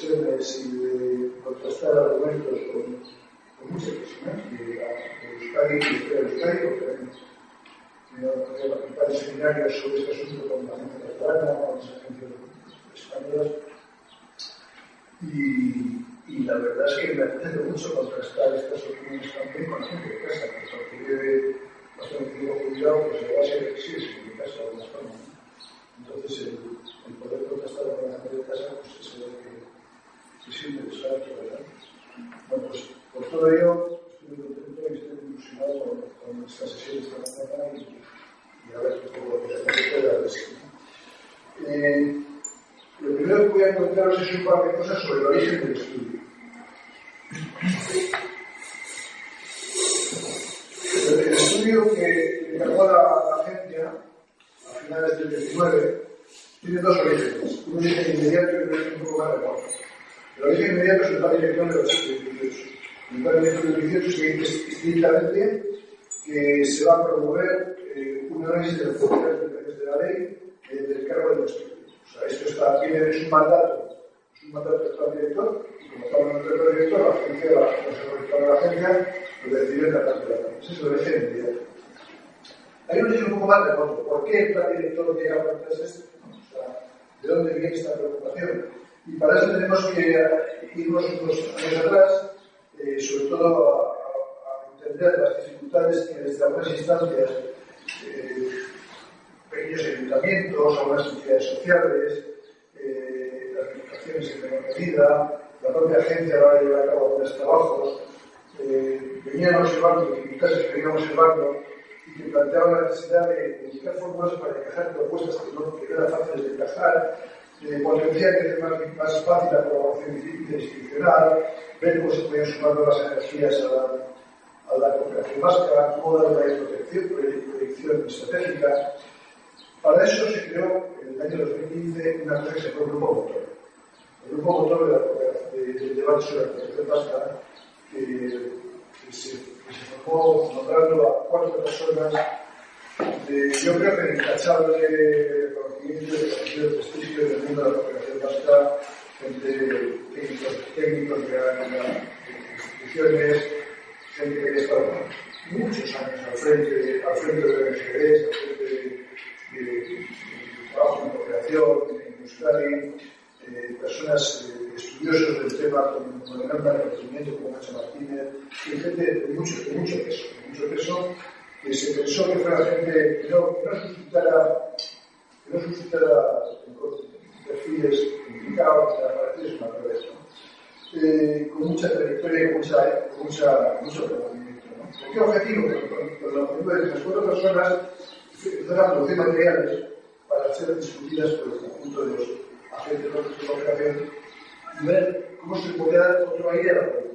y de contrastar argumentos con, con muchas personas de, de Euskadi de Euskadi, porque he tenido participar en seminarios sobre este asunto con la gente catalana, con las agencias españolas. Y, y la verdad es que me apetece mucho contrastar estas opiniones también con la gente de casa, porque vive bastante tiempo jubilado, pues le va a ser sí, es en mi casa de alguna forma. Entonces, el, el, poder contrastar con la gente de casa, pues es algo que, que es interesante, ¿verdad? Bueno, pues por todo ello, estoy muy contento y estoy ilusionado con, esta sesión de esta mañana y, y a ver un poco lo que pueda decir. Eh, lo primero que voy a contaros es un par de cosas sobre el origen del estudio. El estudio que encargó la, la agencia a finales del 19 tiene dos orígenes. Un origen inmediato y un origen un poco más remoto. El origen inmediato es el plan director de los 18. El plan director de los 18 se dice estrictamente que se va a promover eh, un análisis de las funciones de la ley del cargo de los o sea, esto está, es un mandato, es un mandato del plan director, y como hablando del plan director, la agencia, la, la, la, la agencia, lo decide en la cantidad. Ese es el origen inmediato. Hay un origen un poco más remoto. ¿Por qué el plan director llega a plantearse esto? O sea, ¿de dónde viene esta preocupación? Y para eso tenemos que irnos unos años atrás, eh, sobre todo a, entender las dificultades que desde algunas instancias eh, pequeños ayuntamientos, algunas entidades sociales, eh, las administraciones en menor medida, la propia agencia va a llevar a cabo algunos trabajos, eh, venían observando dificultades que venían observando y que planteaban la necesidad de buscar fórmulas para encajar propuestas que no, eran fáciles de encajar, eh, potenciar que hace más, más fácil la colaboración interinstitucional, ver cómo se podían sumar nuevas energías a la, cooperación vasca, cómo dar una protección, proyección estratégica. Para eso se creó en el año 2015 una cosa que se llama el Grupo Motor. El Grupo Motor de la, de, de debate sobre la cooperación vasca, que, se, formó nombrando a cuatro personas de, yo creo que intachable y conocido prestigio del mundo de la cooperación vasca, gente técnicos, técnicos de las instituciones, gente que estado muchos años al frente, al frente de ONGs, al frente de de, de trabajo en cooperación, en Euskadi, eh, personas eh, estudiosos del tema con, con el gran conocimiento como Nacho Martínez, y gente de mucho, de mucho peso, de mucho peso, que se pensó que fuera gente que no, no suscitara, que no suscitara perfiles complicados, perfiles una revés, ¿no? eh, con mucha trayectoria y con, mucha, mucho conocimiento. ¿no? ¿Con qué objetivo? Con, el objetivo de que las cuatro personas empezar a producir materiales para ser discutidas por el conjunto de los agentes de cooperación y ver cómo se podía dar otro aire a la política.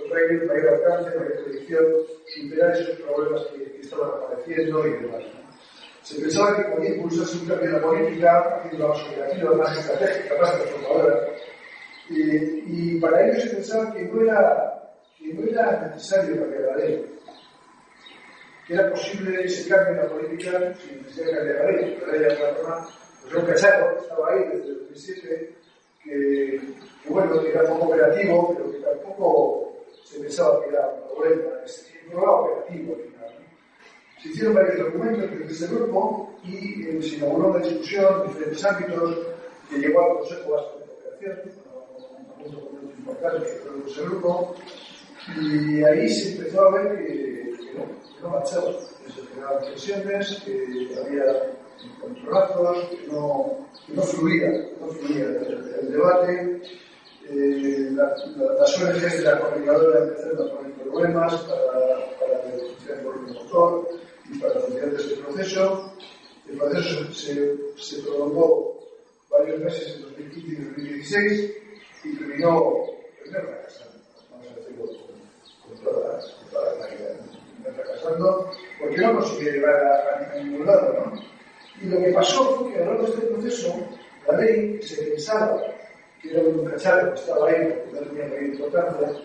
Otro mayor alcance, mayor predicción, superar esos problemas que, estaban apareciendo y demás. Se pensaba que podía impulsarse un cambio en la política, más operativa, más estratégica, más transformadora. Y, para ello se pensaba que no era, que no era necesario cambiar la ley que era posible ese cambio en la política sin necesidad de cambiar la ley. Ley de alguna forma, pues un cacharro que estaba ahí desde el 2007, que, bueno, que era poco operativo, pero que tampoco se pensaba que era un problema, no era operativo al final. Se hicieron varios documentos desde ese grupo y eh, se inauguró una discusión en diferentes ámbitos que llegó al Consejo Vasco de Cooperación, un documento importante que ese grupo, y ahí se empezó a ver que, no, que no marchaba, que se generaban tensiones, que había encontronazos, que no, no fluía, no fluía el, debate, eh, las ONGs de la coordinadora empezaron a poner problemas para, para el volumen motor y para facilitar este proceso. El proceso se, se prolongó varios meses en 2015 y 2016 y terminó fracasando. Vamos a decirlo con toda, con toda la claridad. Fracasando porque no consiguió llevar a, a, a ningún lado. ¿no? Y lo que pasó fue que a lo largo de este proceso la ley se pensaba que era un cacharro que estaba ahí, porque no tenía mayor importancia,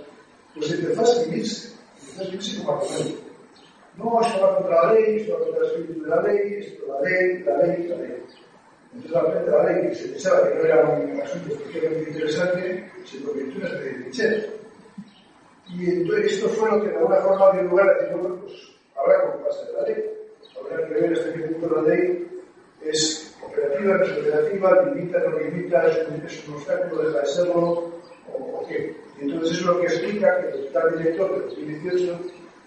pues empezó a escribirse, empezó a escribirse como argumento. No, esto va contra la ley, esto va contra el espíritu de la ley, esto la ley, la ley, la ley. Entonces, la frente la ley, que se pensaba que no era un asunto especialmente interesante, se convirtió en una especie de cliché. Y entonces esto fue lo que de alguna forma dio lugar a decir, bueno, pues habrá ocuparse de la ley. Habrá que ver hasta qué punto la ley es operativa, no es operativa, limita, no limita, es un, obstáculo, deja de serlo, o, o, qué. Y entonces eso es lo que explica que el plan director de 2018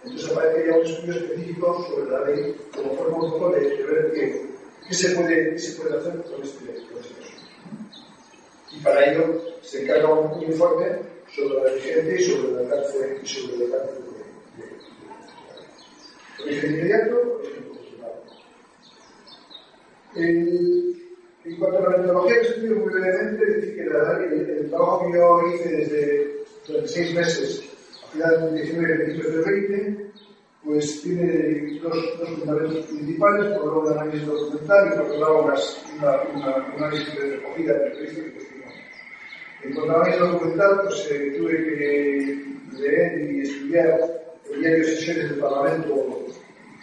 entonces aparece ya un estudio específico sobre la ley como forma un poco de, de ver qué, qué, se puede, qué se puede hacer con este, con este. Y para ello se encarga un, informe sobre la vigencia y sobre el alcance, y sobre el alcance de, de, de, de origen inmediato, origen el, en cuanto a la metodología que estudio muy brevemente, decir que el, el, trabajo que yo hice desde durante seis meses, finales del 19 principios del 20, pues tiene dos, dos fundamentos principales, por un lado un análisis documental y por otro lado una, una, una análisis de recogida del texto que pusimos. En cuanto al análisis documental, pues eh, tuve que leer y estudiar el diario de sesiones del Parlamento,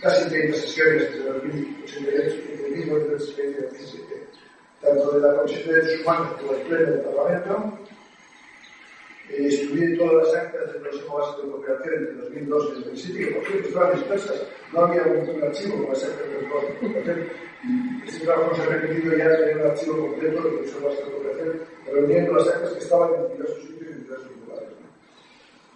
casi 30 sesiones desde 2088, desde 1917, tanto de la Comisión de Derechos Humanos como del Pleno del Parlamento, Eh, todas las actas del Consejo Básico de Cooperación entre 2002 y 2007, que por cierto estaban dispersas, no había un archivo con las actas del Consejo de Cooperación. Este trabajo se ha repetido ya en un archivo completo del Consejo Básico de Cooperación, reuniendo las actas que estaban en diversos sitios y en diversos lugares.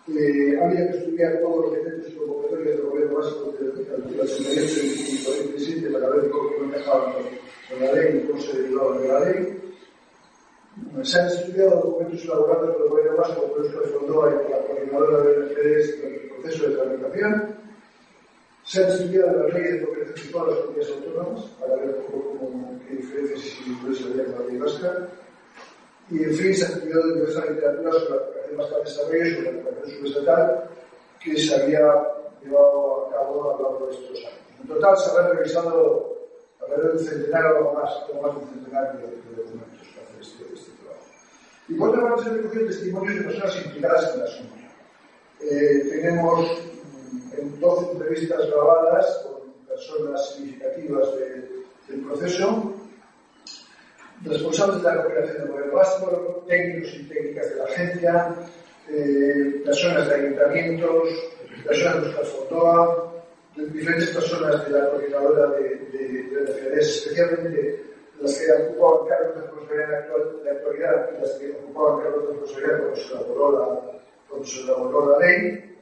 Eh, había que estudiar todos los decretos y convocatorias del gobierno básico del 88 y 47 para ver cómo encajaban con la ley y cómo se derivaban de la ley. xa estudiado documentos elaborados por el gobierno Vasco por os que fundou a coordinadora de ONGs en el proceso de tramitación, se han estudiado las leyes de cooperación de todas las comunidades autónomas para ver un poco cómo, qué diferencias y similitudes había con la ley vasca, y en fin, se ha estudiado diversas literaturas sobre la cooperación vasca de desarrollo, ley, sobre la cooperación subestatal, que se había llevado a cabo a lo largo de estos años. En total, se habrán revisado alrededor de un centenar o más, o más de un centenar de documentos para hacer este Y por otra parte se han recogido testimonios de personas implicadas en el asunto. Eh, tenemos en 12 entrevistas grabadas con personas significativas de, del proceso, responsables de la cooperación del gobierno básico, técnicos y técnicas de la agencia, eh, personas de ayuntamientos, personas de Euskal Fondoa, diferentes personas de la coordinadora de, de, especialmente las que ocupaban cargos de responsabilidad actual, da actualidade e das que ocupaban cargos de responsabilidad cuando se elaboró la, cuando se elaboró la ley.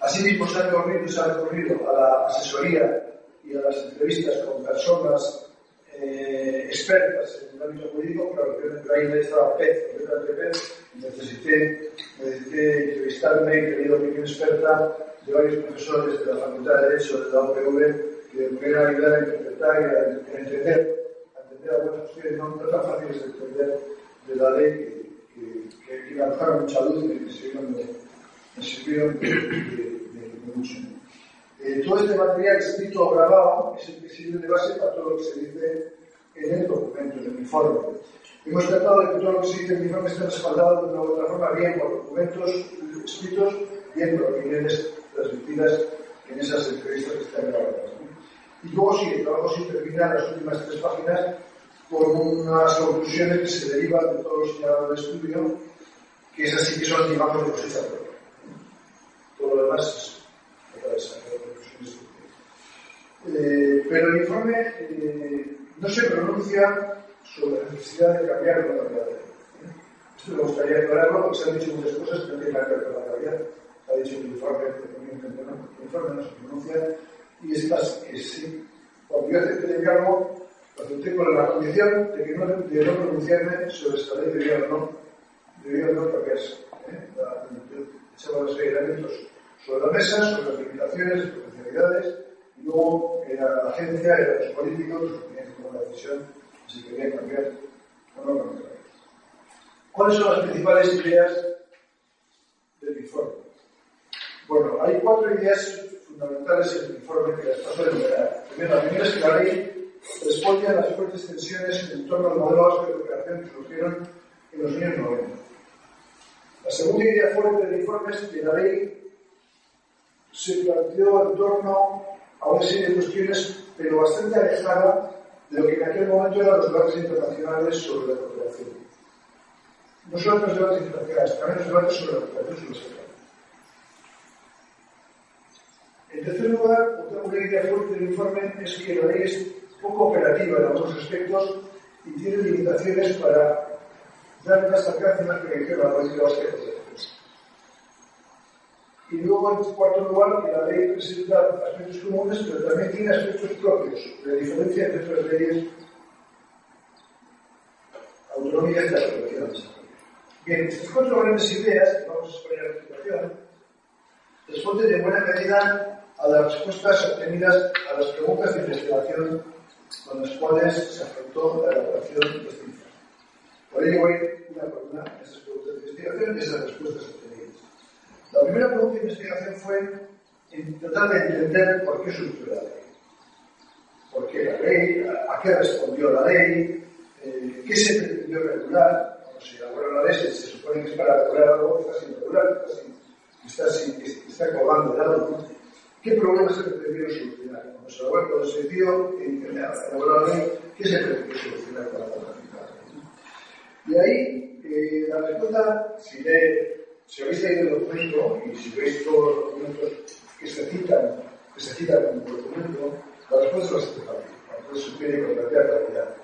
Asimismo, se ha recorrido, se ha recorrido a la asesoría y a las entrevistas con personas eh, expertas en el ámbito jurídico, claro, yo en el estaba PEZ, completamente PEZ, necesité, necesité entrevistarme y pedir opinión experta de varios profesores de la Facultad de Derecho de la UPV que me pudieran ayudar a interpretar y a, entender, a entender algunas no, no tan fáciles de entender de la ley que, que, que, arrojaron mucha luz y que sirvieron de, me sirvieron de, de mucho. Eh, todo este material escrito o grabado es el que sirve de base para todo lo que se dice en el documento, en el informe. Hemos tratado de que todo lo que se dice en el informe esté respaldado de una u otra forma, bien por documentos escritos, bien por opiniones transmitidas en esas entrevistas que están grabadas. Y luego sí, el trabajo sí termina en las últimas tres páginas con unas conclusiones que se derivan de todo lo señalado del estudio, que es así que son, digamos, de cosecha propia. Todo lo demás es otra vez, eh, pero el informe eh, no se pronuncia sobre la necesidad de cambiar la realidad. Esto me gustaría aclararlo porque se han dicho muchas cosas que no tienen que ver con la realidad. Se ha dicho el informe, el informe no se pronuncia y es más que sí. Cuando yo acepté el encargo, lo acepté con la condición de, que no, de no pronunciarme sobre esta ley de gobierno debido no. ¿eh? Echamos los elementos sobre la mesa, sobre las limitaciones, potencialidades, y luego era la agencia, eran los políticos los que tenían que tomar la decisión si querían cambiar o no cambiar. ¿Cuáles son las principales ideas del informe? Bueno, hay cuatro ideas fundamentales en el informe que. Primero, la primera es que la ley responde a las fuertes tensiones en torno al modelo vasco de cooperación que surgieron en los años 90. La segunda idea fuerte del informe es que la ley se planteó en torno a una serie de cuestiones, pero bastante alejada de lo que en aquel momento eran los debates internacionales sobre la cooperación. No solo los debates internacionales, también los debates sobre la cooperación el En tercer lugar, otra idea fuerte del informe es que la ley es poco operativa en algunos aspectos y tiene limitaciones para dar más alcance más proyección a la política vasca de y luego, en cuarto lugar, que la ley presenta aspectos comunes, pero también tiene aspectos propios, de diferencia entre otras leyes autonómicas de la cooperación Bien, estas cuatro grandes ideas, que vamos a exponer a continuación, responden de buena medida a las respuestas obtenidas a las preguntas de investigación con las cuales se afrontó la elaboración de este informe. Por ello voy una por una a esas preguntas de investigación y esas respuestas obtenidas. La primera pregunta de investigación fue tratar de entender por qué surgió la ley. ¿Por qué la ley? ¿A qué respondió la ley? Eh, ¿Qué se pretendió regular? Cuando se elaboró la ley se, supone que es para regular algo que está sin regular, que está, sin, que está colgando de algo. ¿Qué problemas se pretendieron solucionar? Cuando se dio en elaborar la ¿qué se pretendió solucionar con la planificación? Y ahí, eh, la respuesta, si lee si habéis leído el documento y si veis todos los documentos que se citan, que se citan en el documento, la respuesta es bastante fácil. Entonces se tiene que plantear la realidad.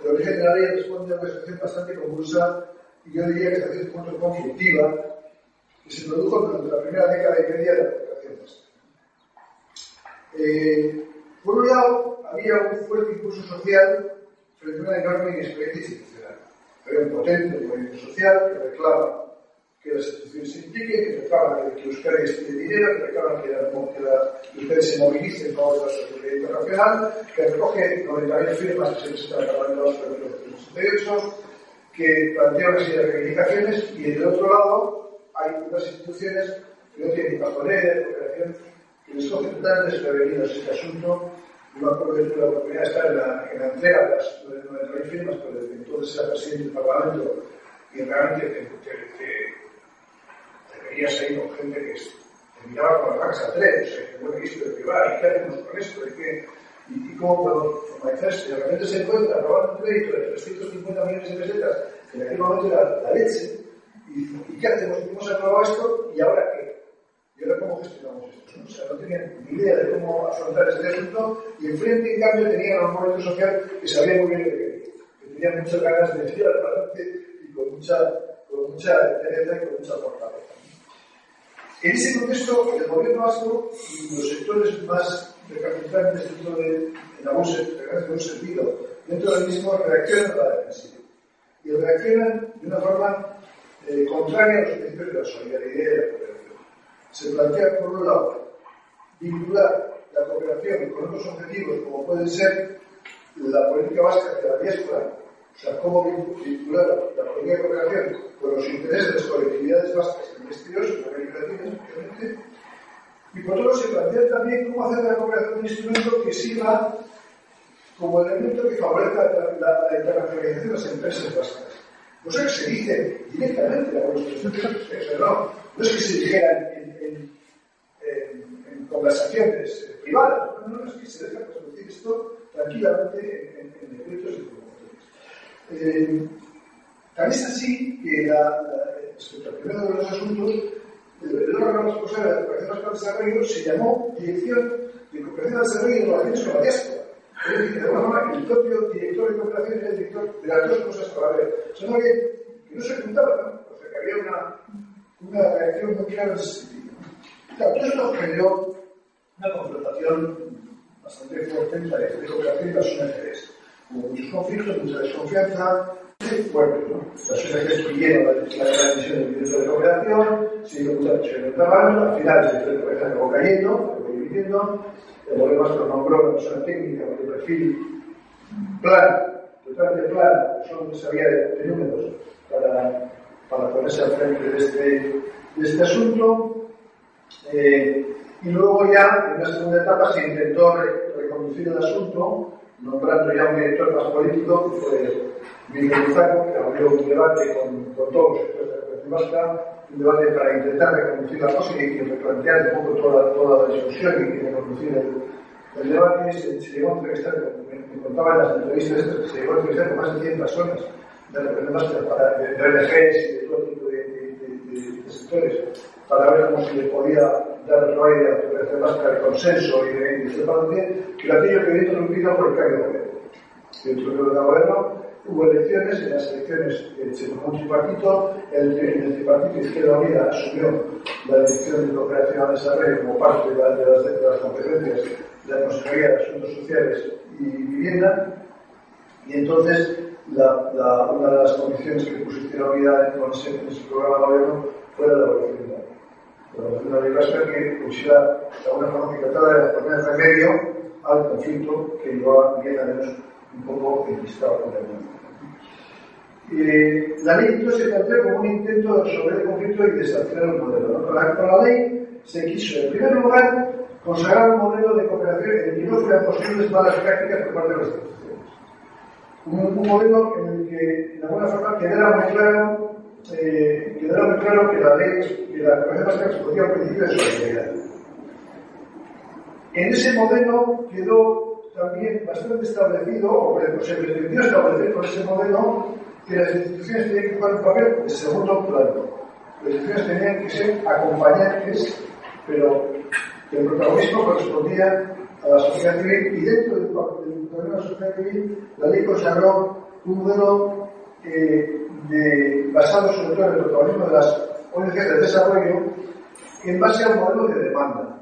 El origen de la ley responde a una situación bastante convulsa y yo diría que hasta cierto punto conflictiva que se produjo durante la primera década y media de la eh, por un lado, había un fuerte impulso social frente a una enorme inexperiencia institucional. Había un potente movimiento social que reclama que las instituciones se impliquen, que reclaman que, Euskadi destine dinero, que reclaman que, la, que, la, Euskadi se movilice en favor de la seguridad internacional, que recoge 90.000 firmas que se Parlamento Vasco en 1968, que plantea una serie de reivindicaciones y del otro lado hay unas instituciones que no tienen ni pajonera, de cooperación, que les cogen totalmente desprevenidos este asunto. Me acuerdo que tuve la oportunidad de estar en la, en la entrega de las 90.000 firmas, pero desde entonces era presidente del Parlamento y realmente te, te, veías ahí con gente que te miraba con las vacas a tres, o sea, que bueno, visto de va, ¿y qué hacemos con esto? ¿Y, cómo puedo formalizar esto? Y de se encuentra aprobando un crédito de 350 millones de pesetas, que en aquel momento era la leche, y ¿y qué hacemos? Hemos aprobado esto, ¿y ahora cómo gestionamos esto? O sea, no tenían ni idea de cómo afrontar este asunto, y enfrente, en cambio, tenían a un movimiento social que sabía muy bien que que tenían muchas ganas de decir al adelante y con mucha, con mucha entereza y con mucha fortaleza. En ese contexto, el gobierno vasco y los sectores más recapitulantes dentro de, la bolsa, en un sentido, dentro del mismo, reaccionan a la defensiva. Y reaccionan de una forma eh, contraria a los principios de la solidaridad y de la. Se plantea, por un lado, vincular la cooperación con otros objetivos, como pueden ser la política vasca de la diáspora, o sea, cómo vincular la política de cooperación con los intereses de las colectividades vascas en el exterior, en América Latina especialmente, y por otro se plantea también cómo hacer de la cooperación un instrumento que sirva como elemento que favorezca la, internacionalización de las empresas vascas. No sé que se dice directamente a los presidentes, no, no es que se dijera en, en, en, en conversaciones privadas, no, no, es que se deja transmitir esto tranquilamente en, decretos y eh, Tan es así que la, la, respecto al primero de los asuntos, el órgano responsable de la cooperación para el desarrollo se llamó Dirección de Cooperación al Desarrollo y Relaciones con la Diáspora. Es decir, de alguna forma, el propio director de cooperación era el director de las dos cosas para ver. Son que, que no se juntaban, ¿no? O sea, que había una, una reacción muy clara en ese sentido. Todo esto generó una confrontación bastante fuerte entre la de cooperación y las ONGs. Hubo muchos conflictos, mucha desconfianza, fuertes. ¿no? Las ONGs pidieron la, decisión del director de cooperación, se dio mucha presión en el trabajo, al final el director de cooperación acabó cayendo, acabó dimitiendo, el gobierno vasco nombró una persona técnica con el perfil plan, totalmente plan, solo sabía de, de números para, para ponerse al frente de este, de este asunto. Eh, y luego ya, en la segunda etapa, se intentó re reconducir el asunto, nombrando ya un director más político, que fue Miguel Luzaco, que abrió un debate con, todos los sectores de la vasca, un debate para intentar reconducir la cosa y, replantear un poco toda, toda la discusión y reconducir el, el debate. Se, se llegó a entrevistar, me, me contaba en las entrevistas se llegó a entrevistar con más de 100 personas de representantes de, de, de ONGs y de todo tipo para ver cómo se le podía dar aire a la Vasca de consenso y de, separación, que aquello que viene interrumpido por el cambio de gobierno. Dentro del gobierno hubo elecciones, en las elecciones eh, se tomó un tripartito, el, el tripartito Izquierda Unida asumió la dirección de cooperación al desarrollo como parte de, la, de, las, de las competencias de la Consejería de Asuntos Sociales y Vivienda, y entonces la, la, una de las condiciones que puso Izquierda Unida en ese, en ese programa de gobierno fue la devolución de la ley vasca que pusiera de alguna forma que tratara de poner remedio al conflicto que llevaba 10 años un poco enquistado con el mundo. Eh, la ley entonces se plantea como un intento de resolver el conflicto y de sancionar un modelo. ¿no? La, con, la, ley se quiso, en primer lugar, consagrar un modelo de cooperación en el que no fueran posibles malas prácticas por parte de las instituciones. Un, un modelo en el que, de alguna forma, quedara muy claro eh, muy claro que la ley, que la Comunidad Vasca respondía a un principio de solidaridad. En ese modelo quedó también bastante establecido, o se pretendió establecer con ese modelo, que las instituciones tenían que jugar un papel de segundo plano. Las instituciones tenían que ser acompañantes, pero el protagonismo correspondía a la sociedad civil y dentro del papel de la sociedad civil la ley consagró un modelo eh, de, basado sobre todo en el protagonismo de las ONG de desarrollo en base a un modelo de demanda.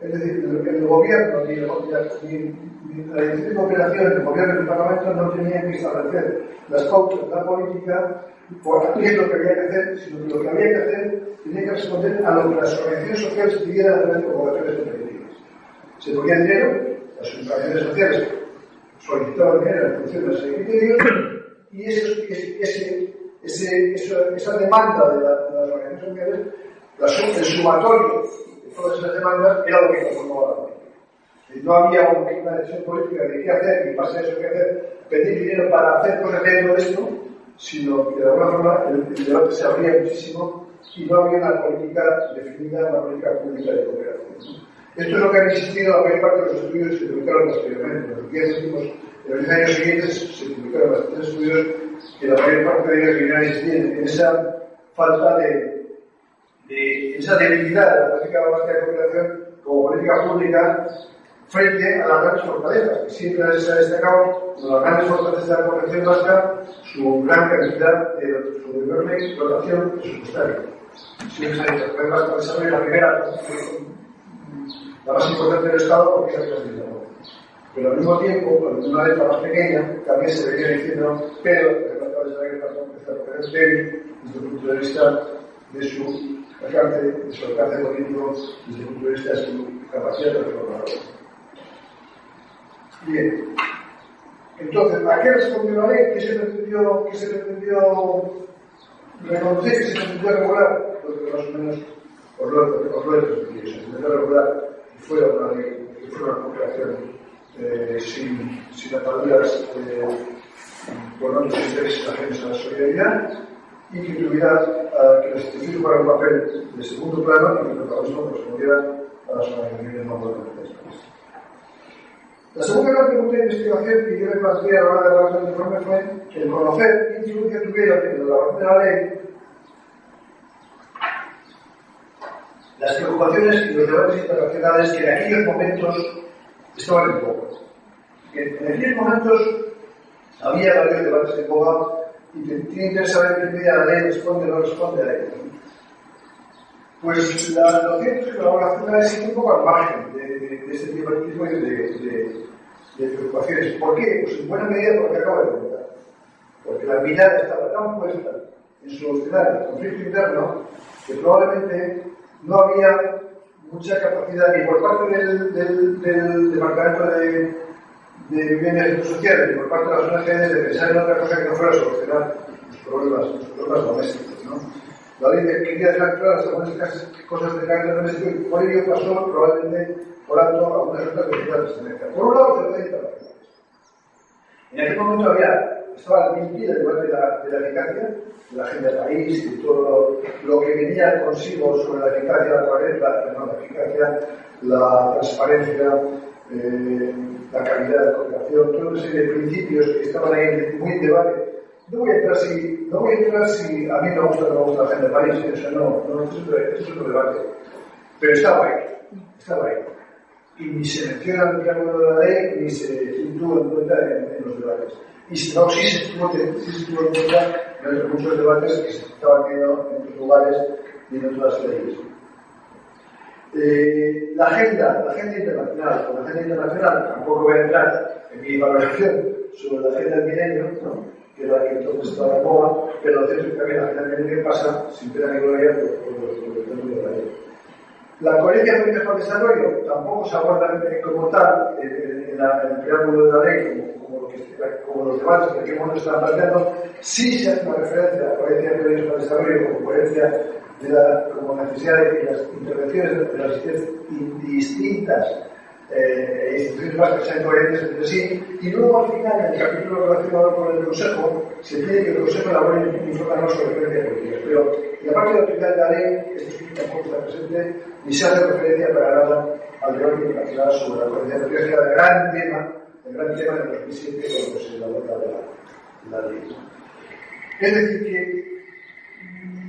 Es decir, el, el gobierno ni, ni, ni la dirección de cooperación, el gobierno y el Parlamento no tenían que establecer las pautas de la política por qué es lo que había que hacer, sino que lo que había que hacer tenía que responder a lo que las organizaciones sociales pidieran a través de convocatorias competitivas. Se ponía dinero, las organizaciones sociales solicitaban dinero en función de ese criterio y ese, ese, ese, esa demanda de, la, de las organizaciones sociales, la, el sumatorio de todas esas demandas era lo que conformaba la política. No había una decisión política de qué hacer y pasa eso qué hacer, pedir dinero para hacer cosas dentro de esto, sino que de alguna forma el, el debate se abría muchísimo y no había una política definida, una política pública de cooperación. Esto es lo que ha existido la mayor parte de los estudios que se publicaron posteriormente. Los 10 últimos en los años siguientes se publicaron bastantes estudios que la mayor parte de ellos vinieron a existir en esa falta de, de esa debilidad de la política básica de cooperación como política pública frente a las grandes fortalezas, que siempre se ha destacado como las grandes fortalezas de la cooperación vasca su gran cantidad de su enorme explotación presupuestaria. Siempre se ha dicho, la primera, la más importante del Estado, porque es la pero al mismo tiempo, cuando una letra más pequeña, también se venía diciendo, pero mercado de salario pasó a empezar a tener débil desde el punto de vista de su alcance, de su alcance político, desde el punto de vista de su capacidad de reformar. Bien. Entonces, ¿a qué respondió la ley? ¿Qué se pretendió, qué se pretendió reconocer? ¿Qué se pretendió regular? Pues que más o menos os lo, he transmitido. Se pretendió regular que fuera una ley, que fuera una cooperación eh, sin, sin ataduras eh, con otros intereses ajenos a la solidaridad y que tuviera eh, que el instituto fuera un papel de segundo plano y que el protagonismo correspondiera a las organizaciones más potentes La segunda gran pregunta de investigación que yo me planteé a la hora de hablar del informe fue que el conocer qué influencia tuviera en la elaboración de la ley las preocupaciones y los debates internacionales que en aquellos momentos vale un poco. En, en aquellos momentos había varios debates de boga y te tiene interés saber qué medida la ley responde o no responde a ello. Pues la noción que la colaboración es un poco al margen de, de, de este divertismo y de, de, de, preocupaciones. ¿Por qué? Pues en buena medida porque acabo de comentar. porque la mirada estaba tan puesta en solucionar el conflicto interno que probablemente no había mucha capacidad ni por parte del, del, Departamento de, de Bienes Sociales ni por parte de las ONGs de pensar en otra cosa que no fuera solucionar los problemas, los problemas domésticos. ¿no? La ley quería dejar claras algunas cosas de carácter doméstico y por ello pasó probablemente por alto algunas otras necesidades de Por un lado, se lo En aquel momento había estaba limpia debate de la, de la eficacia, de la agenda del país y todo lo, que venía consigo sobre la eficacia, la, la, la eficacia, la transparencia, eh, la calidad de la cooperación, toda una serie de principios que estaban ahí muy en debate. No voy a entrar si, no voy a, entrar si a mí me gusta o no me gusta la agenda del país, eso no, no, eso es otro debate. Pero estaba ahí, estaba ahí. Y ni se menciona el triángulo de la ley, ni se tuvo en cuenta en los debates. Y si no, sí se tuvo, sí se tuvo en cuenta en muchos debates que se estaban teniendo en otros lugares y en otras leyes. Eh, la agenda, la agenda internacional, la agenda internacional tampoco voy a entrar en mi valoración sobre la agenda del milenio, ¿no? que era la que entonces estaba en boga, pero lo cierto es que la agenda del milenio pasa sin pena ni gloria por, por, por, por de la ley. La coherencia del mejor desarrollo tampoco se aborda como tal en, en, la, en el preámbulo de la ley como como los debates que aquí mundo están planteando, sí se hace una referencia a la coherencia del periodismo de desarrollo como coherencia de la, como necesidad de que las intervenciones de las distintas eh, instituciones básicas sean coherentes entre sí, y luego al final, en el capítulo relacionado con el Consejo, se pide que el Consejo elabore un informe sobre coherencia política. Pero la parte de aplicar la ley, esto es tampoco está presente, ni se hace referencia para nada al debate internacional sobre la coherencia política, que es el gran tema el gran tema de 2007 cuando se elabora la, la ley. Es decir, que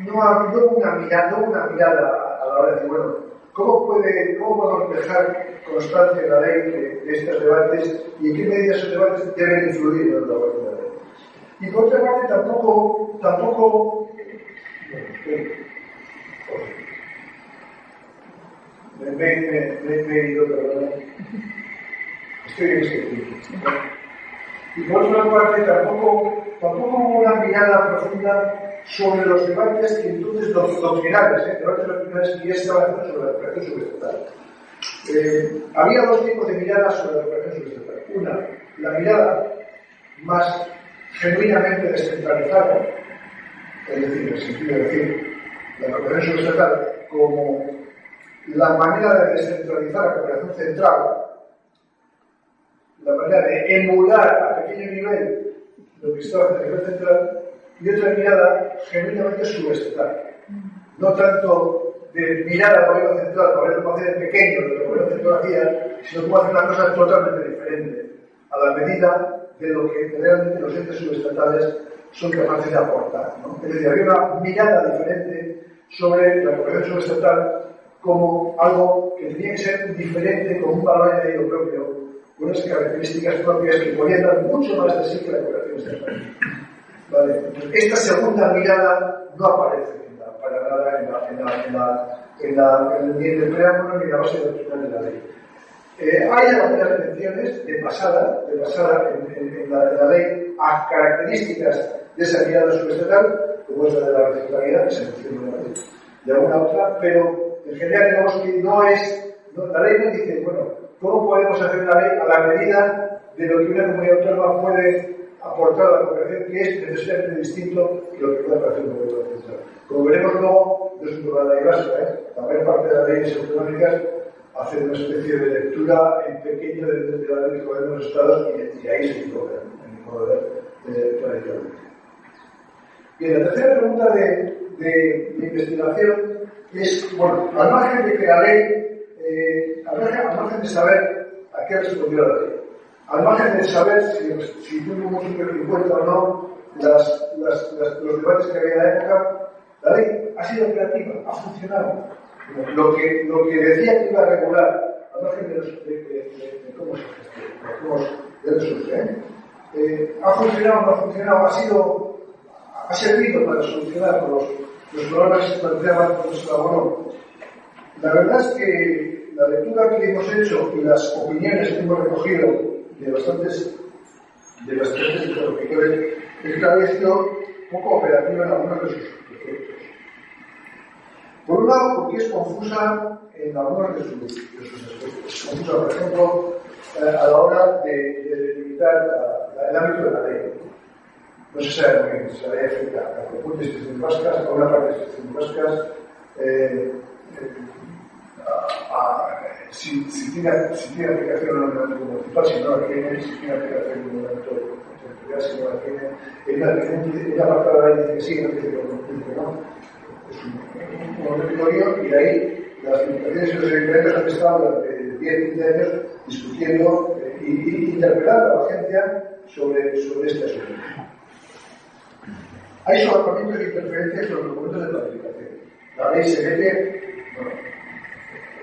no ha una mirada, una mirada a la hora de decir, bueno, ¿cómo, puede, cómo podemos dejar constancia en la ley de, estos debates y en qué medida esos debates deben influir en de la ley? Y por otra parte, tampoco, tampoco me, me, me, me he ido, perdón. Y por otra parte, tampoco, tampoco hubo una mirada profunda sobre los debates que entonces doctrinales, ¿eh? debates doctrinales que ya estaban sobre la recuperación subestatal. Eh, había dos tipos de miradas sobre la recuperación subestatal. Una, la mirada más genuinamente descentralizada, es decir, en el sentido de decir, la recuperación subestatal como la manera de descentralizar la cooperación central la manera de emular a pequeño nivel lo que está en el nivel central y otra mirada genuinamente subestatal. No tanto de mirar al gobierno central, por ejemplo, hacer pequeño lo que el gobierno central hacía, sino como hacer una cosa totalmente diferente, a la medida de lo que realmente los entes subestatales son capaces de aportar. ¿no? Es decir, había una mirada diferente sobre la cooperación subestatal como algo que tenía que ser diferente, con un valor añadido propio, unas características propias que podían mucho más de sí que la cooperación externa. ¿Vale? Esta segunda mirada no aparece para nada en, la, en, la, en, la, en, la, en el preámbulo ni en la base doctrinal de la ley. Eh, hay algunas menciones de pasada, de pasada en, la, la, ley a características de esa mirada subestatal, como es la de la reciclabilidad, que se menciona en la ley, de alguna otra, pero en general digamos que no es, la ley no dice, bueno, ¿Cómo podemos hacer una ley a la medida de lo que una comunidad autónoma puede aportar a la cooperación, que es necesariamente distinto de lo que puede hacer un gobierno central? Como veremos luego, no es un problema de ¿eh? la ley básica, ¿eh? también parte de las leyes autonómicas hacen una especie de lectura en pequeño de, de, de la ley de los estados y, y ahí se equivocan en el modo de, eh, de, de. Bien, la tercera pregunta de, de, de investigación es, bueno, al margen de que la ley eh, al margen de saber a qué respondió la ley, al margen de saber si, si tuvimos en cuenta o no las, las, las, los debates que había en la época, la ley ha sido creativa, ha funcionado. Lo que, lo que decía que iba a regular, al margen de, los, de, de, de, de cómo se gestiona, cómo se surge, ¿eh? Eh, ha funcionado, no ha funcionado, ha sido, ha servido para solucionar los, los problemas que planteaba el profesor Abonó. La verdad es que la lectura que hemos hecho y las opiniones que hemos recogido de bastantes, de bastantes interlocutores es que había sido poco operativa en algunos de sus proyectos. Por un lado, porque es confusa en algunos de sus, de sus aspectos. Confusa, por ejemplo, eh, a la hora de, de delimitar el ámbito de la ley. No se sabe muy bien si la ley afecta a propuestas instituciones vascas, a una parte de instituciones vascas, eh, eh, si, tiene, si tiene aplicación en un ámbito municipal, si no la tiene, si tiene aplicación en un ámbito territorial, si no la tiene. En una, una parte de la ley que sí, no dice que no. Es un, territorio y ahí las limitaciones y los ayuntamientos han estado durante 10, 15 años discutiendo eh, y, interpelando a la agencia sobre, sobre este asunto. Hay solapamientos de interferencias en los documentos de planificación. La ley se mete, bueno,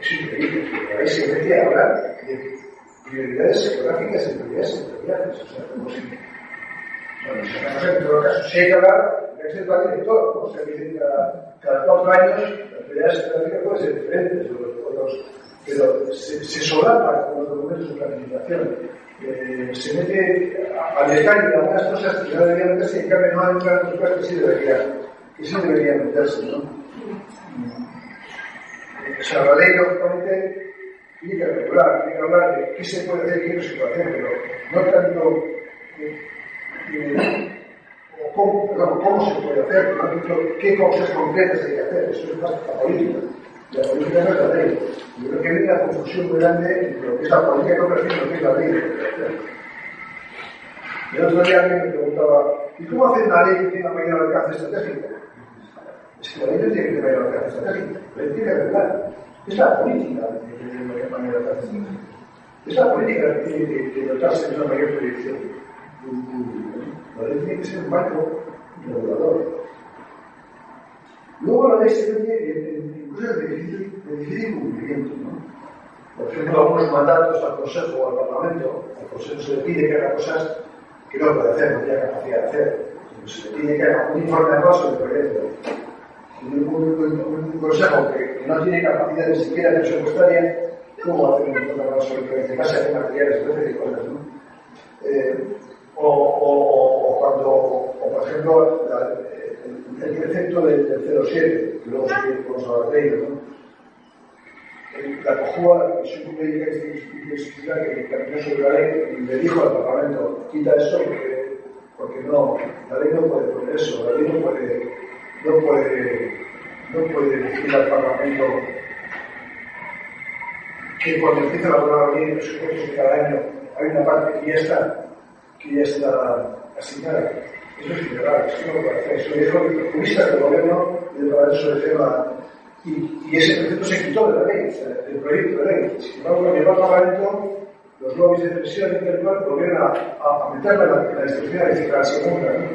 es increíble, la ley se mete a hablar de prioridades geográficas y prioridades sectoriales. O sea, como si. Bueno, en todo caso, si hay que hablar, hay que ser de todo, ¿no? O sea, que cada, cada cuatro años las prioridades geográficas pueden ser diferentes, o los, pero se, se con los documentos de planificación. Eh, se mete al detalle de algunas cosas que no deberían meterse y en cambio no hay otras que sí deberían, que sí deberían meterse, ¿no? o sea, la ley non permite tiene que regular, tiene que hablar de qué se puede hacer y qué no se puede hacer, pero no tanto eh, eh, o cómo, perdón, cómo se puede hacer, no tanto, qué cosas concretas hay que hacer, eso es más la política. La política no es la ley. Yo creo que hay una confusión muy grande entre lo que es la política y lo que es la ley. El otro día alguien me preguntaba, ¿y cómo hacer una ley que tenga mayor alcance estratégico? Es que la ley no tiene que tener a la cabeza así, le tiene que arreglar. Es la política la que tiene que ver la cabeza así. Es la política la que tiene que dotarse de una mayor proyección. La ley tiene que ser un marco regulador. Luego la ley se tiene incluso de difícil, de difícil cumplimiento. ¿no? Por ejemplo, algunos mandatos al Consejo o al Parlamento, al Consejo se le pide que haga cosas que no puede hacer, no tiene capacidad de hacer. Se le pide que haga un informe anual sobre el proyecto un, un, un un consejo que, que no tiene capacidad ni siquiera presupuestaria, ¿cómo hacer un informe programa sobre en base a materiales, especies y cosas? ¿no? Eh, o, o, o cuando, o, por ejemplo, la, el, el precepto del, del 07, que luego sigue con los abateos, ¿no? la cojua, que es un médica que caminó sobre la ley y le dijo al Parlamento, quita eso porque, porque no, la ley no puede poner eso, la ley no puede no puede, no puede decir al Parlamento que cuando empieza a elaborar la ley de presupuestos de cada año hay una parte que ya está, que ya está asignada eso es ilegal, eso no lo hacer. Eso lo dijo el jurista del gobierno y del Parlamento sobre tema. Y, y, ese precepto se quitó de la ley, o sea, del proyecto de ley. Sin embargo, cuando llegó al Parlamento, los lobbies de presión intelectual volvieron a, a, en la, la instrucción de la segunda. ¿no?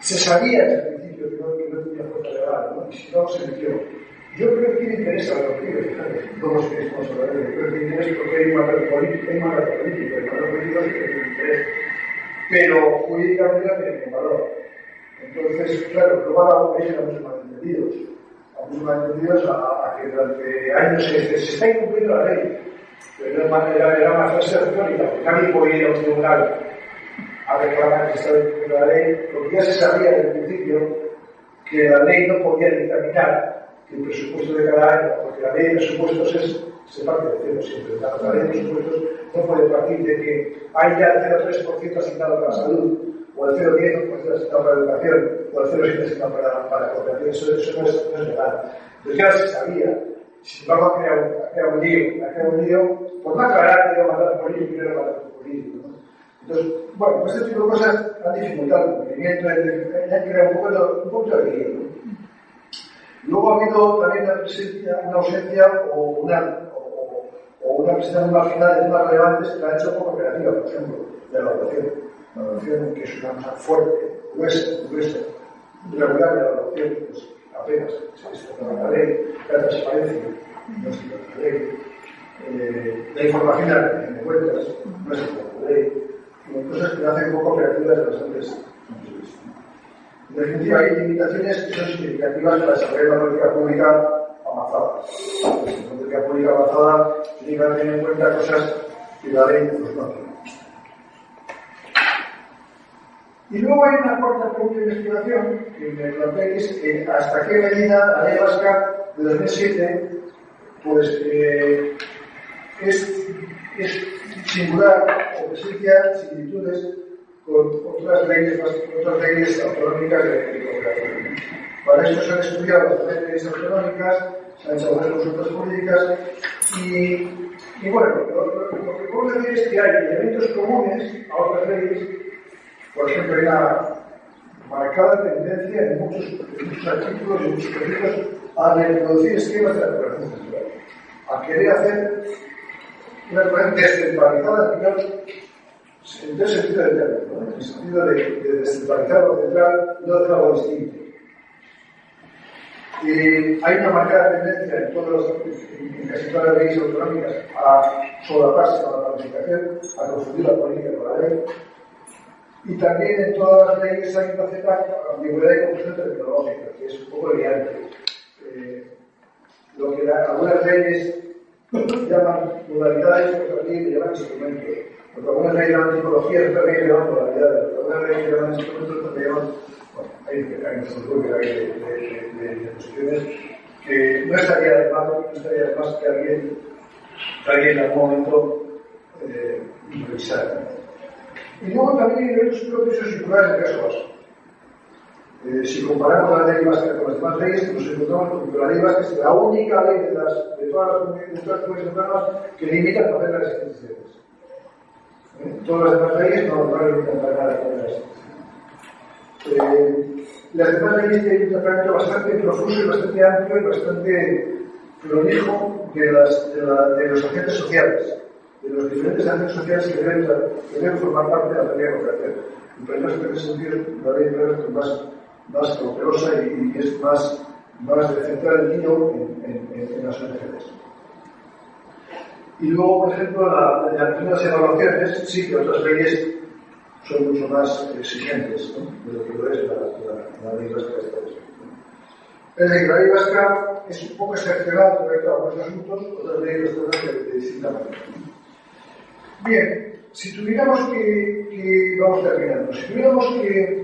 Se sabía desde el principio que no, que no tenía fuerza legal, ¿no? se. Yo creo que tiene interés a doctrina, fíjate, no sé qué es consolar, yo creo que tiene interés porque hay mandato político, hay mandato político, el mandato político que tiene interés pero jurídicamente no tiene valor. Entonces, claro, luego a la OPS a muchos malentendidos, a muchos malentendidos a, a que durante años se, se, está incumpliendo la ley, pero era, era, era una frase retórica, porque nadie podía ir a un tribunal a reclamar que estaba incumpliendo la ley, porque ya se sabía desde el principio que a lei non podía determinar que o presupuesto de cada año, porque a lei de presupuestos es, se parte de cero siempre, tanto a lei de presupuestos non pode partir de que haya 0,3% asignado para a salud, o el 0,10% asignado para a educación, o el 0,7% asignado para, para a cooperación, eso, eso no, es, no es legal. Pero ya se sabía, sin embargo ha creado, ha creado un lío, ha creado un lío, por no aclarar que era mandato político, no era mandato político, ¿no? Entonces, bueno, pues este tipo de cosas han dificultado el cumplimiento, han creado un, poco de, un poco de lío. ¿no? Luego ha habido también una, presencia, una ausencia o una, o, o una presencia marginal de temas relevantes que la ha hecho como operativa, por ejemplo, de la votación. La votación, que es una cosa fuerte, gruesa, gruesa, regular de la votación, pues apenas se está la ley, la transparencia, no se la ley, eh, la información de cuentas, no se la ley. Cosas que hacen poco operativas de bastantes en definitiva, hay limitaciones que son significativas para desarrollar una política pública avanzada. La política pública avanzada tiene que tener en cuenta cosas que la ley pues, no tiene. Y luego hay una cuarta pregunta de investigación que me planteé, que es hasta qué medida la ley vasca de 2007 pues, eh, es, singular o presenta similitudes con otras leyes, otras leyes autonómicas de, de Para eso se han estudiado las leyes autonómicas, se han hecho algunas consultas políticas y, y bueno, lo, lo, lo, que puedo decir es que hay elementos comunes a otras leyes. Por ejemplo, hay una marcada tendencia en muchos, en muchos artículos y en muchos proyectos a reproducir esquemas de la recuperación central, a querer hacer una recuperación descentralizada, digamos, en tres sentidos del término, ¿no? en el sentido de, de descentralizar lo central, no hacer algo distinto. Eh, hay una marcada tendencia en, casi todas las leyes autonómicas a solaparse con la planificación, a confundir la política con la ley, y también en todas las leyes hay una cierta ambigüedad y confusión tecnológica, que es un poco liante. Eh, lo que la, algunas leyes llaman modalidades, otras leyes llaman instrumentos. Porque algunas leyes llaman tipologías, otras leyes llaman modalidades. Algunas leyes llaman instrumentos, otras llaman. Bueno, hay, hay un que hay de, de, de, de, cuestiones que no estaría de más, no estaría de más que alguien, que alguien en algún momento eh. Y luego también hay derechos propios y circulares del caso. Eh, si comparamos la ley vasca con las demás leyes, nos encontramos con que la ley vasca es la única ley de, las, de todas las comunidades autónomas que limita el papel de las instituciones. Eh, todas las demás leyes no non limitan para nada el papel de las instituciones. Eh, las demás leyes tienen un tratamiento bastante profuso y bastante amplio y bastante prolijo de, las, de, la, de los agentes sociales, de los diferentes agentes sociales que deben, que deben formar parte de la tarea de cooperación. Y por eso, en ese sentido, la ley de con más más cautelosa y, y, es más, más de centrar el niño en, en, en, las ONGs. Y luego, por ejemplo, la, la, las evaluaciones, sí que otras leyes son mucho más exigentes ¿no? de lo que lo es la, la, la ley vasca de Estados Es decir, la ley vasca es un poco excepcional respecto a algunos asuntos, otras leyes las de, de distinta manera. Bien, si tuviéramos que, que vamos terminando, si tuviéramos que,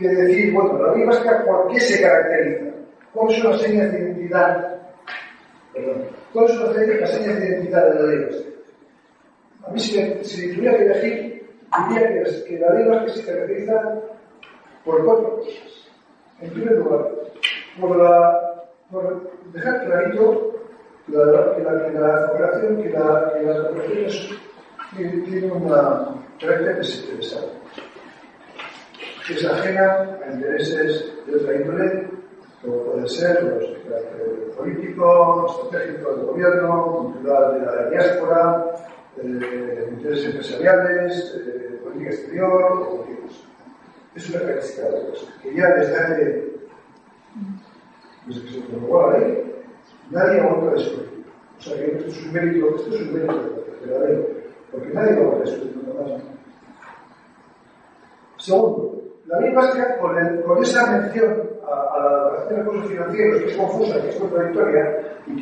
que, decir, bueno, la ley vasca, ¿por qué se caracteriza? ¿Cuáles son las señas de identidad? Perdón, ¿cuáles son las señas, de identidad de la ley vasca? A mí, si, tuviera que elegir, diría que, que la ley vasca se caracteriza por cuatro cosas. En primer lugar, por, la, por dejar clarito que la, que la, que la cooperación, que, la, que las operaciones tiene una carácter desinteresado, que es ajena a intereses de otra índole, como pueden ser los de político, estratégico del gobierno, cultural de la diáspora, eh, intereses empresariales, eh, política exterior, o Es una característica de la que ya desde que se promulgó la ley, nadie ha vuelto a descubrir. O sea que esto es un mérito, esto es un mérito ley porque nadie lo va a resolver más. Segundo, la ley básica, con, esa mención a, la adaptación de recursos financieros, que es confusa, que es contradictoria y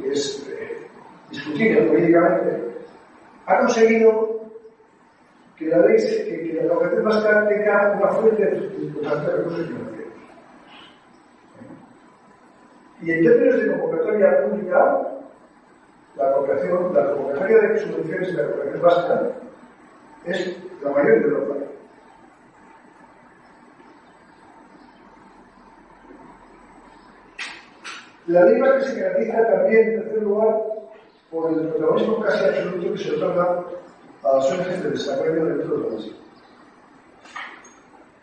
que, es eh, discutible políticamente, ha conseguido que la ley, que, la adaptación básica tenga una fuente de de recursos financieros. Y en términos de convocatoria pública, la cooperación, la convocatoria de subvenciones y la cooperación básica es la mayor de Europa. La ley básica se caracteriza también, en tercer lugar, por el protagonismo casi absoluto que se otorga a las ONGs de desarrollo dentro de la básica.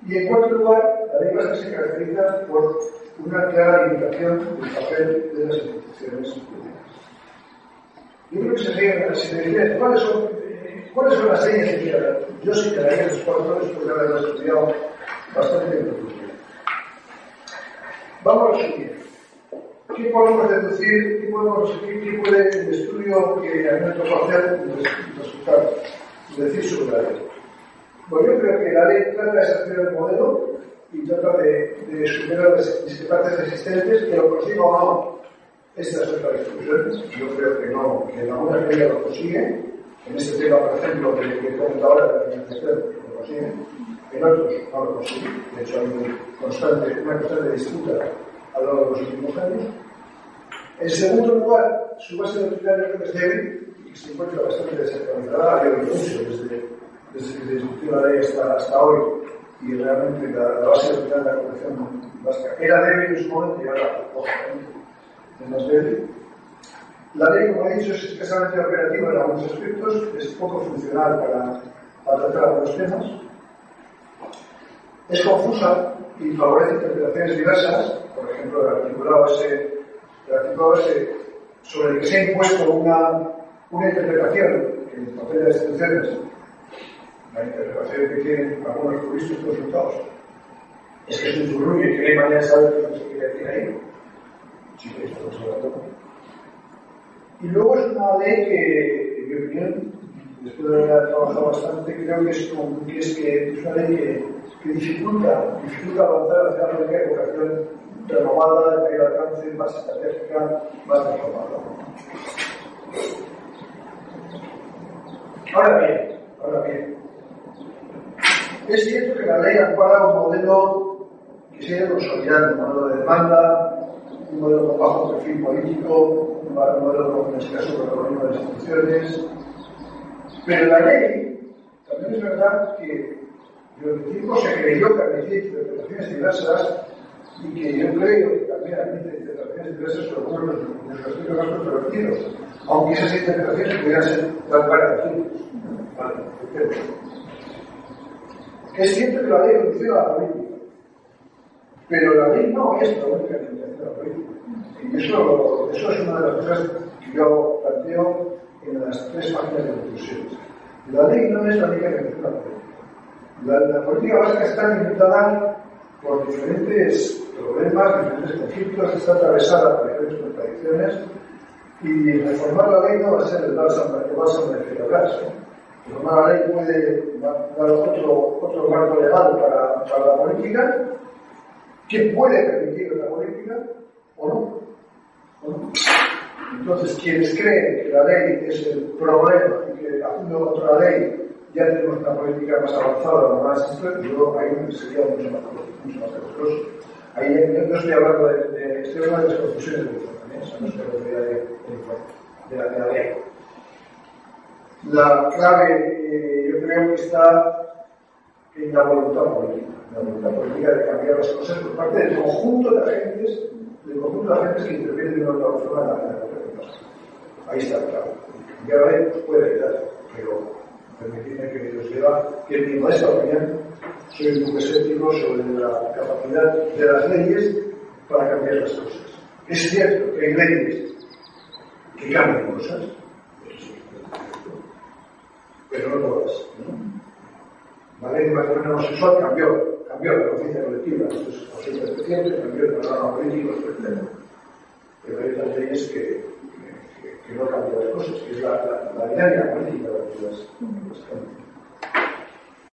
Y en cuarto lugar, la ley básica se caracteriza por una clara limitación del papel de las instituciones públicas. Yo creo que se me, se me ¿cuáles son, ¿cuáles son las señas que quiero Yo que daría los cuatro después de haberlo estudiado bastante en profundidad. Vamos a resumir. ¿Qué podemos deducir? ¿Qué, podemos, qué, puede el estudio que a tocó hacer resultar? Decir sobre la ley. Pues yo creo que la ley trata de saciar el modelo y trata de, de superar las discrepancias existentes, que lo consigo o no estas otras discusiones, yo creo que no, que en alguna medida lo consigue. En este tema, por ejemplo, que, que ahora de la lo consigue. en otros no lo conseguí. De hecho, hay una constante, una constante disputa a lo largo de los últimos años. En segundo lugar, su base doctrinaria que es débil y se encuentra bastante desactualizada. Ha habido mucho desde, desde la ley hasta, hasta hoy y realmente la, la base de la Convención Vasca era débil en su momento y ahora, lógicamente, es más débil. La ley, como he dicho, es escasamente operativa en algunos aspectos, es poco funcional para, para tratar algunos temas. Es confusa y favorece interpretaciones diversas, por ejemplo, el articulado ese, el articulado ese sobre el que se ha impuesto una, una interpretación en el papel de las instituciones, la interpretación que tienen algunos juristas consultados, es que es un zurrullo y que no hay manera de saber qué se quiere decir ahí. Sí, esto lo sabe Y luego es una ley que, en mi opinión, después de haber trabajado bastante, creo que es, como, que es, que es una ley que, que dificulta, dificulta avanzar hacia una educación renovada, más estratégica, más transformada. Ahora bien, ahora bien, es cierto que la ley acuerda un modelo que se ha ido consolidando, un modelo de demanda, un modelo con bajo perfil político, un modelo con, en caso, con el de las instituciones, pero la ley, también es verdad que durante tiempo se creyó que admitía interpretaciones diversas y que yo creo que también admite interpretaciones diversas sobre de los aspectos más controvertidos, aunque esas interpretaciones pudieran ser comparativas. Vale, es cierto que la ley condiciona la política, pero la ley no es la única que condiciona la política. Y eso, eso es una de las cosas que yo planteo en las tres páginas de conclusiones. La ley no es la única que condiciona la política. La, la política vasca está limitada por diferentes problemas, diferentes conflictos, está atravesada por diferentes contradicciones y reformar la ley no va a ser el bálsamo de Fidel Reformar la ley puede dar otro, otro marco legal para, para la política que puede permitir la política o no. Entonces, quienes creen que la ley es el problema y que haciendo otra ley ya tenemos una política más avanzada, más yo ahí sería mucho más, mucho más Ahí no estoy hablando de, de, estoy de las confusiones de informe, eso no es la de, de, la, de la ley. La clave, eh, yo creo que está en la voluntad política, la voluntad política de cambiar las cosas por parte del conjunto de agentes, del conjunto de agentes que intervienen de una otra forma en la, en Ahí está la clave. Cambiar la ley puede ayudar, pero permitidme que Dios lleva que en mi modesta opinión soy poco escéptico sobre la capacidad de las leyes para cambiar las cosas. Es cierto que hay leyes que cambian cosas, pero no todas. ¿no? La ley de matrimonio homosexual cambió, cambió la conciencia colectiva, esto es absolutamente cambió el panorama político, etc. Pero hay otras leyes que, que, no cambian las cosas, que es la, la, la dinámica política de las, las cambios.